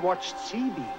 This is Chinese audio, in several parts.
watched CB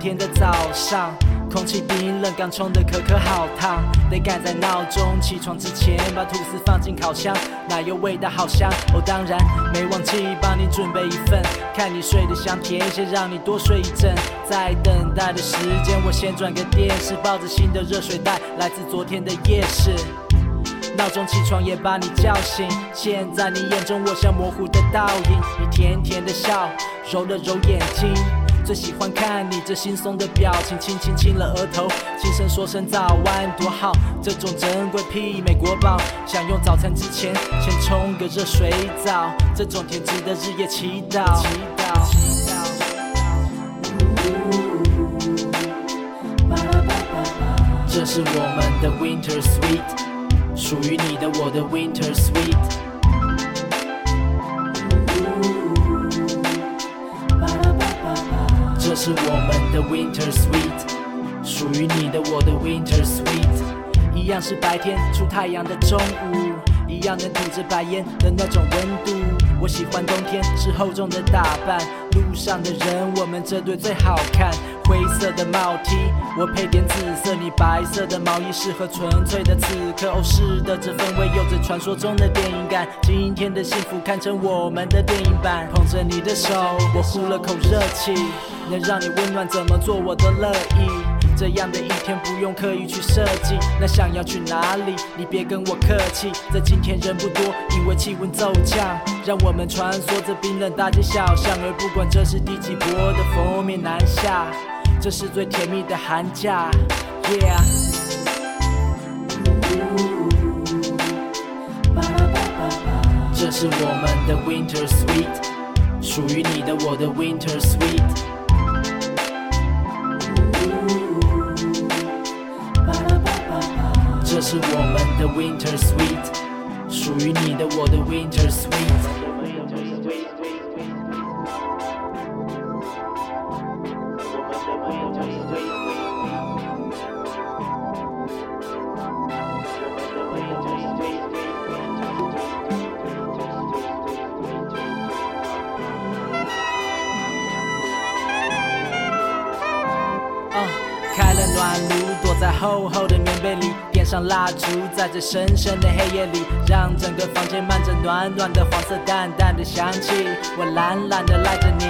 天的早上，空气冰冷，刚冲的可可好烫，得赶在闹钟起床之前把吐司放进烤箱，奶油味道好香。哦，当然没忘记帮你准备一份，看你睡得香甜，先让你多睡一阵。在等待的时间，我先转个电视，抱着新的热水袋，来自昨天的夜市。闹钟起床也把你叫醒，现在你眼中我像模糊的倒影。你甜甜的笑，揉了揉眼睛，最喜欢看你这惺忪的表情，轻轻亲了额头，轻声说声早安，多好。这种珍贵媲美国宝，想用早餐之前先冲个热水澡，这种甜值得日夜。祈祷祈祷这是我们的 Winter Sweet。属于你的我的 Winter Sweet。是我们的 Winter Sweet，属于你的我的 Winter Sweet。一样是白天出太阳的中午，一样能吐着白烟的那种温度。我喜欢冬天是厚重的打扮，路上的人我们这对最好看。灰色的帽 T，我配点紫色，你白色的毛衣适合纯粹的此刻。哦，是的，这氛围有着传说中的电影感。今天的幸福堪称我们的电影版。捧着你的手，我呼了口热气，能让你温暖，怎么做我都乐意。这样的一天不用刻意去设计，那想要去哪里？你别跟我客气。在今天人不多，因为气温骤降，让我们穿梭着冰冷大街小巷，而不管这是第几波的封面南下。这是最甜蜜的寒假，Yeah。这是我们的 Winter Sweet，属于你的我的 Winter Sweet。这是我们的 Winter Sweet，属于你的我的 Winter Sweet。 上蜡烛，在这深深的黑夜里，让整个房间漫着暖暖的黄色淡淡的香气。我懒懒的赖着你，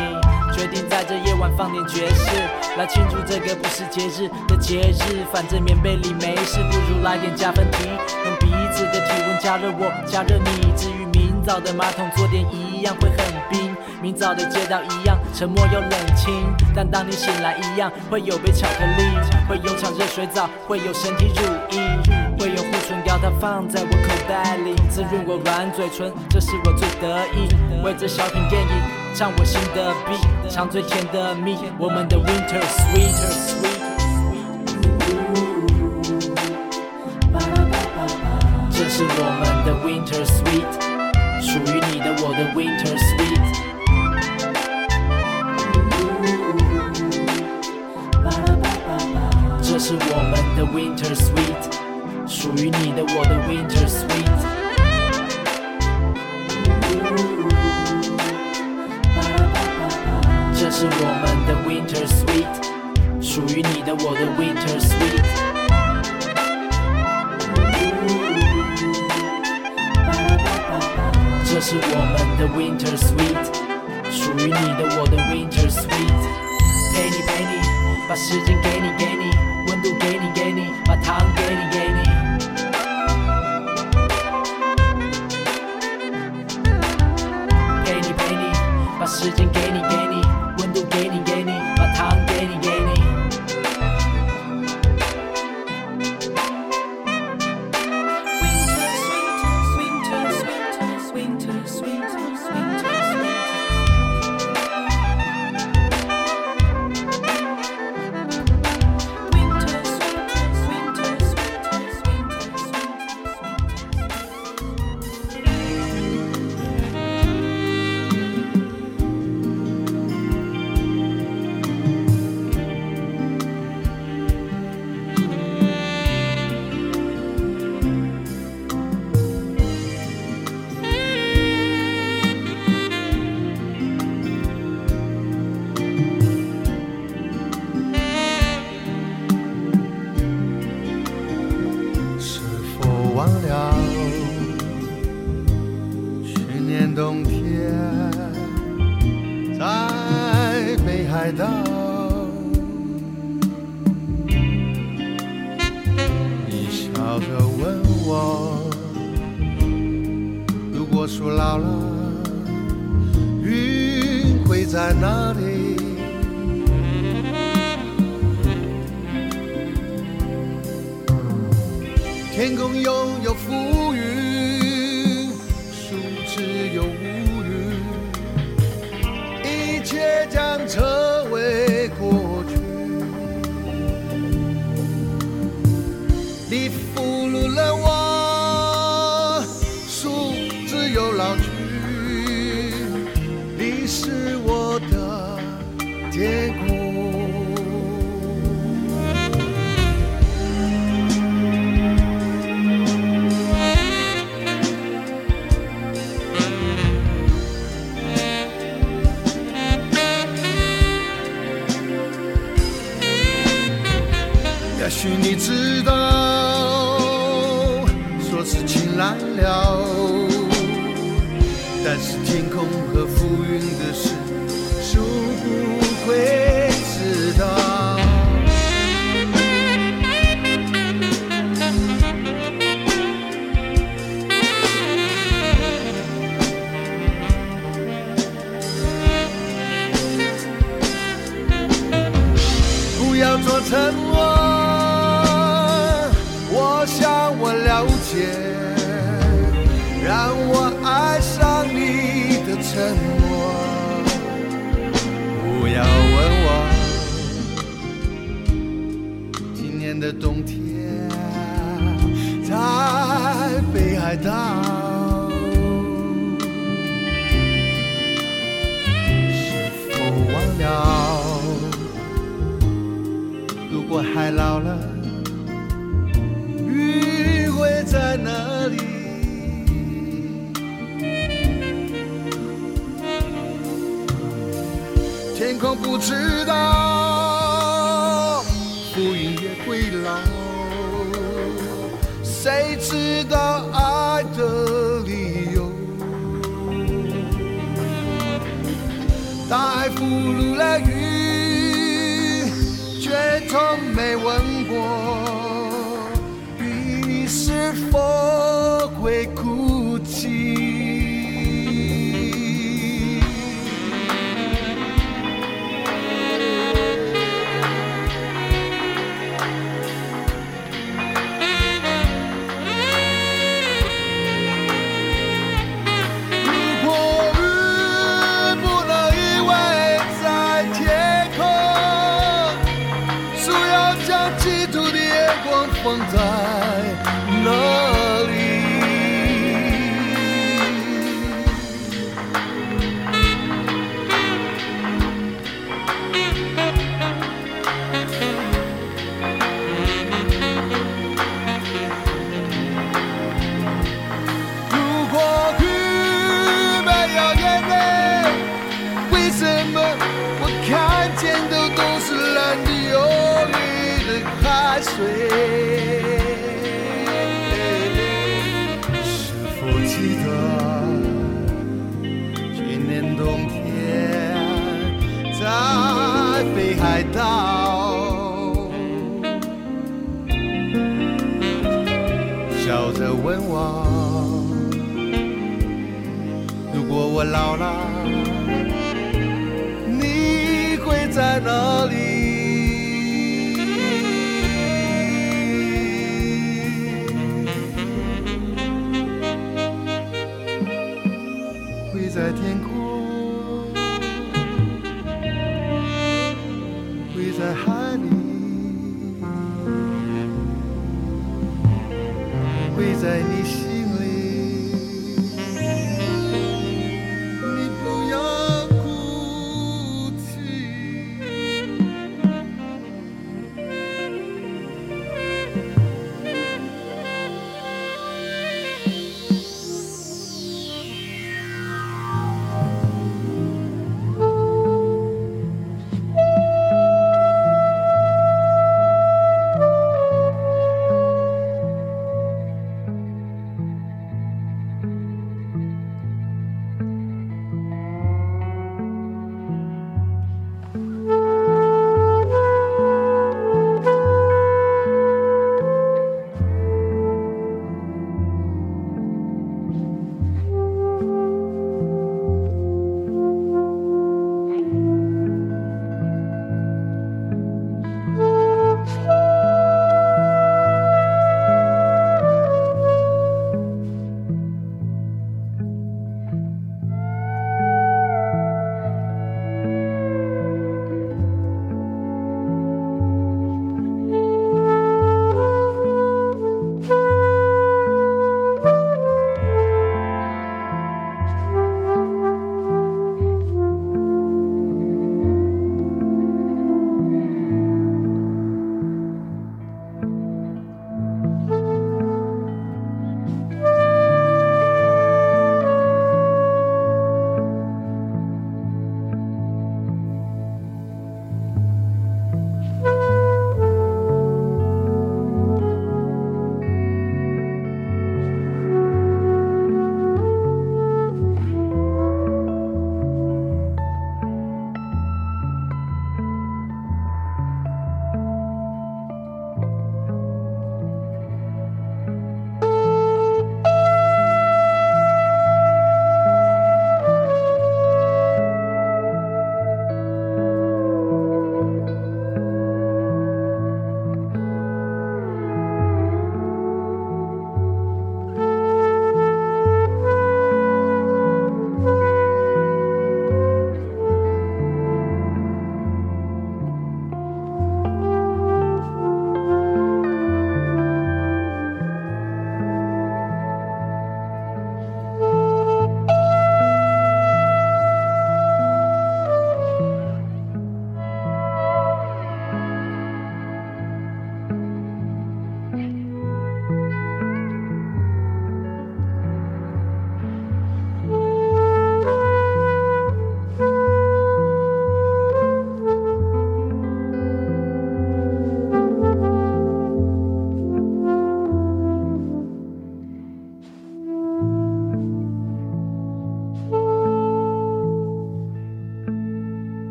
决定在这夜晚放点爵士，来庆祝这个不是节日的节日。反正棉被里没事，不如来点加分题，用彼此的体温加热我，加热你。至于明早的马桶，坐垫一样会很冰。明早的街道一样沉默又冷清，但当你醒来一样会有杯巧克力，会有场热水澡，会有身体乳液，会有护唇膏，它放在我口袋里，滋润我软嘴唇，这是我最得意。为这小品电影唱我新的 beat，唱最甜的蜜，我们的 Winter Sweet。这是我们的 Winter Sweet，属于你的我的 Winter Sweet。是我们的 Winter Sweet，属于你的我的 Winter Sweet。这是我们的 Winter Sweet，属于你的我的 Winter Sweet。这是我们的 Winter Sweet，属于你的我的 Winter Sweet。陪你陪你，把时间给你 给你，给你，把糖给你给你。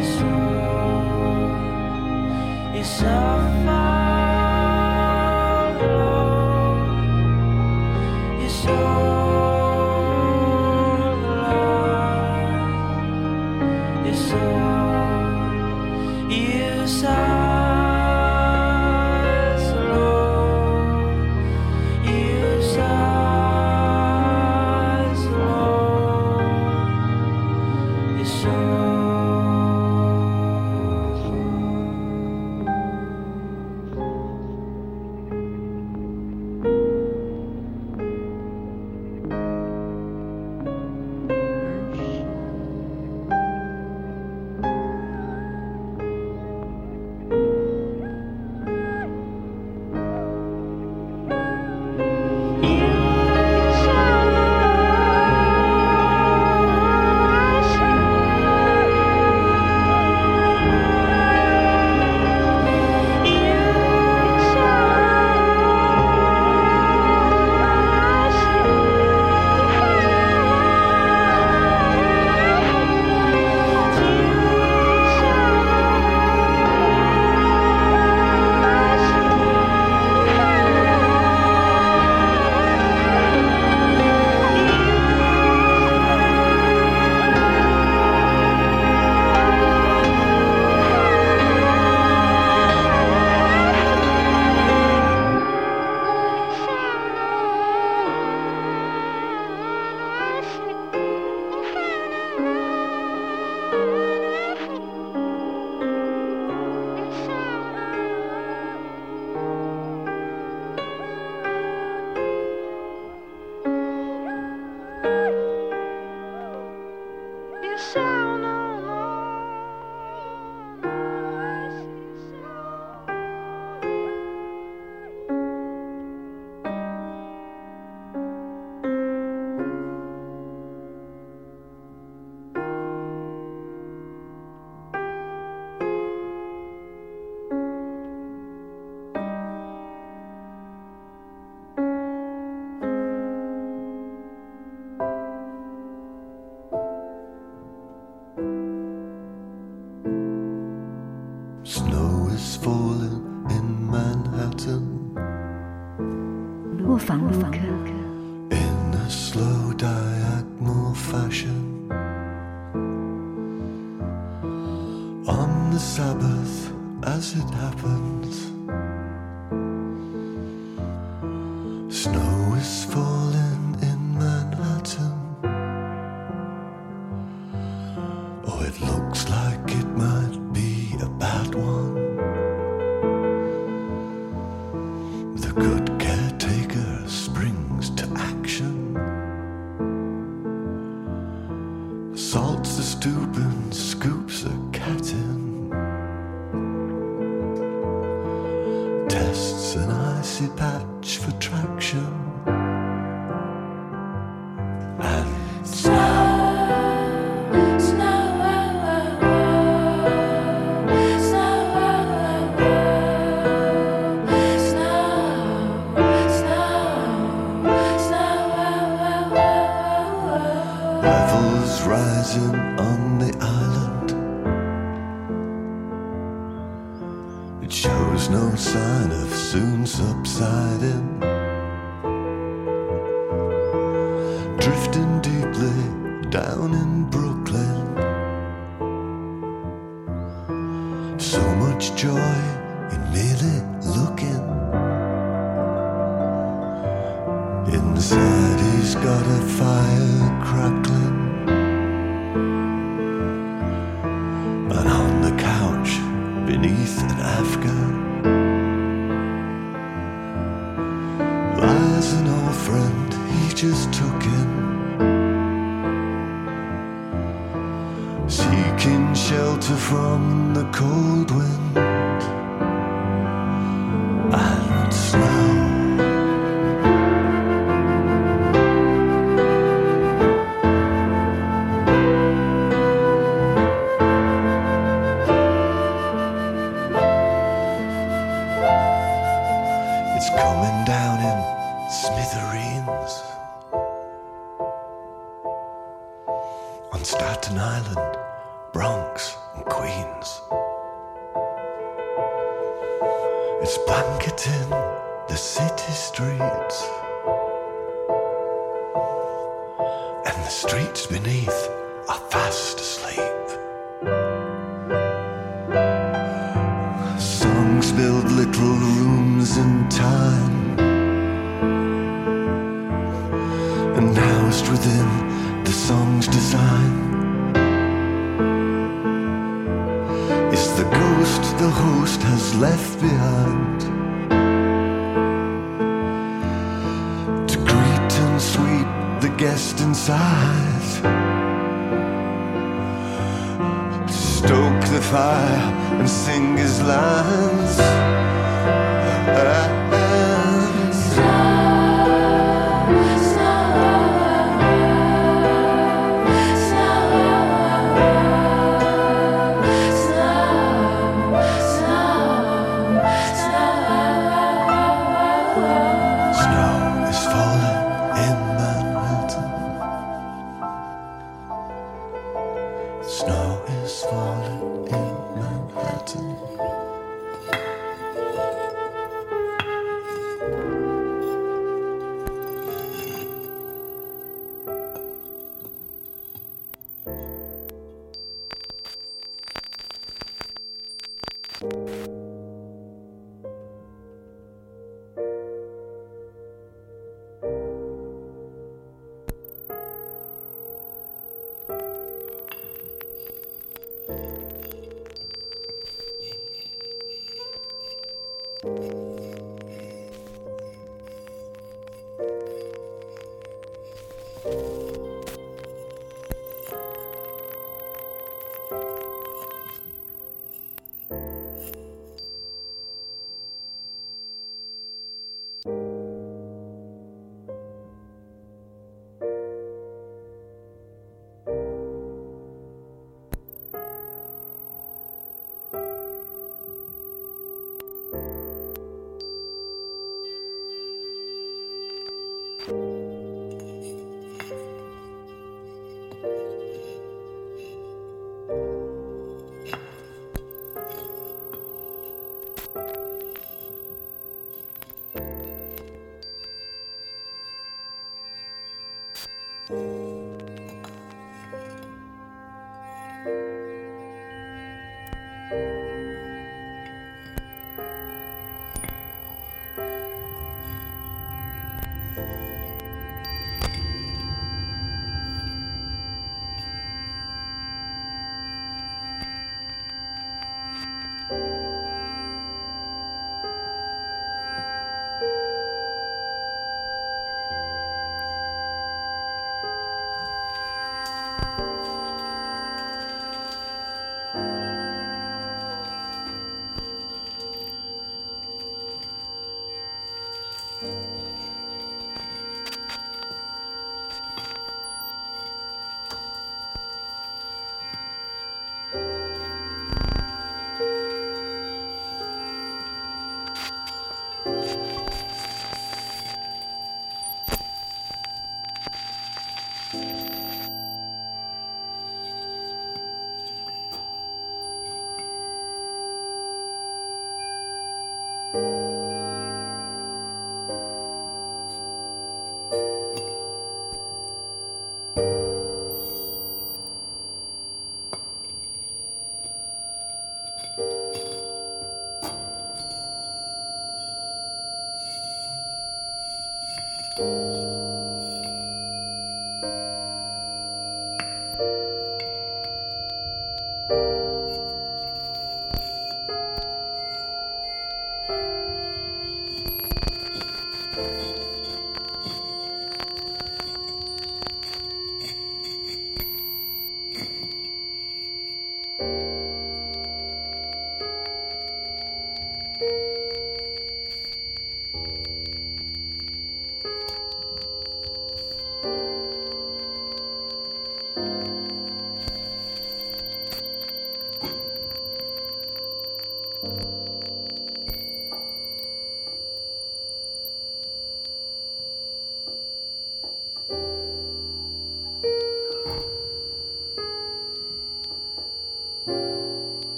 It's it's so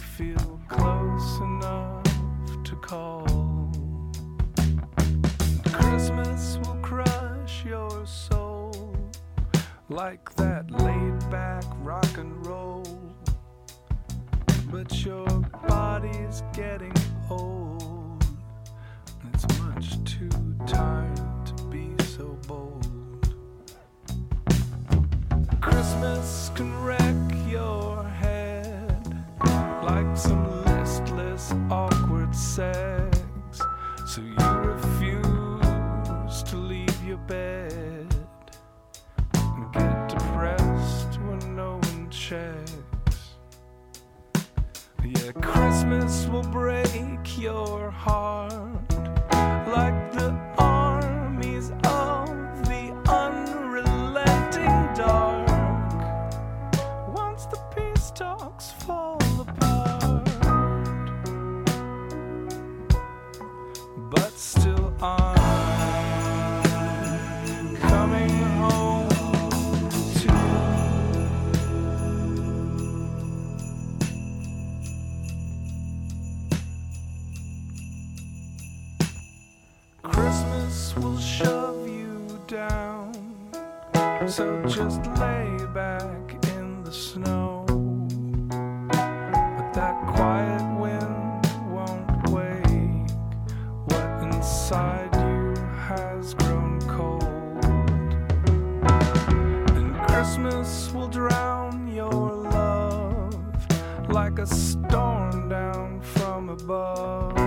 Feel close enough to call. Christmas will crush your soul like that laid back rock and roll. But your body's getting old, it's much too tired to be so bold. Christmas can wreck sex. So you refuse to leave your bed and get depressed when no one checks. Yeah, Christmas will break your heart like So just lay back in the snow. But that quiet wind won't wake what inside you has grown cold. And Christmas will drown your love like a storm down from above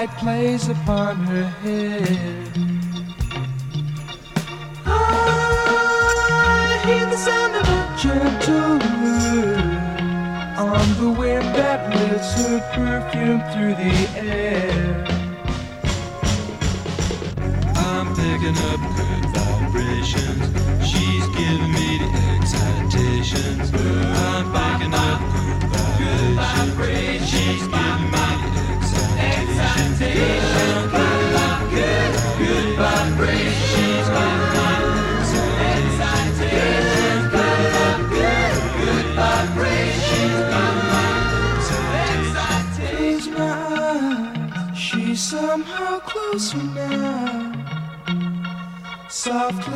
sunlight plays upon her hair. I hear the sound of a gentle word on the wind that lifts her perfume through the air. I'm picking up good vibrations. She's giving me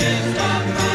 She's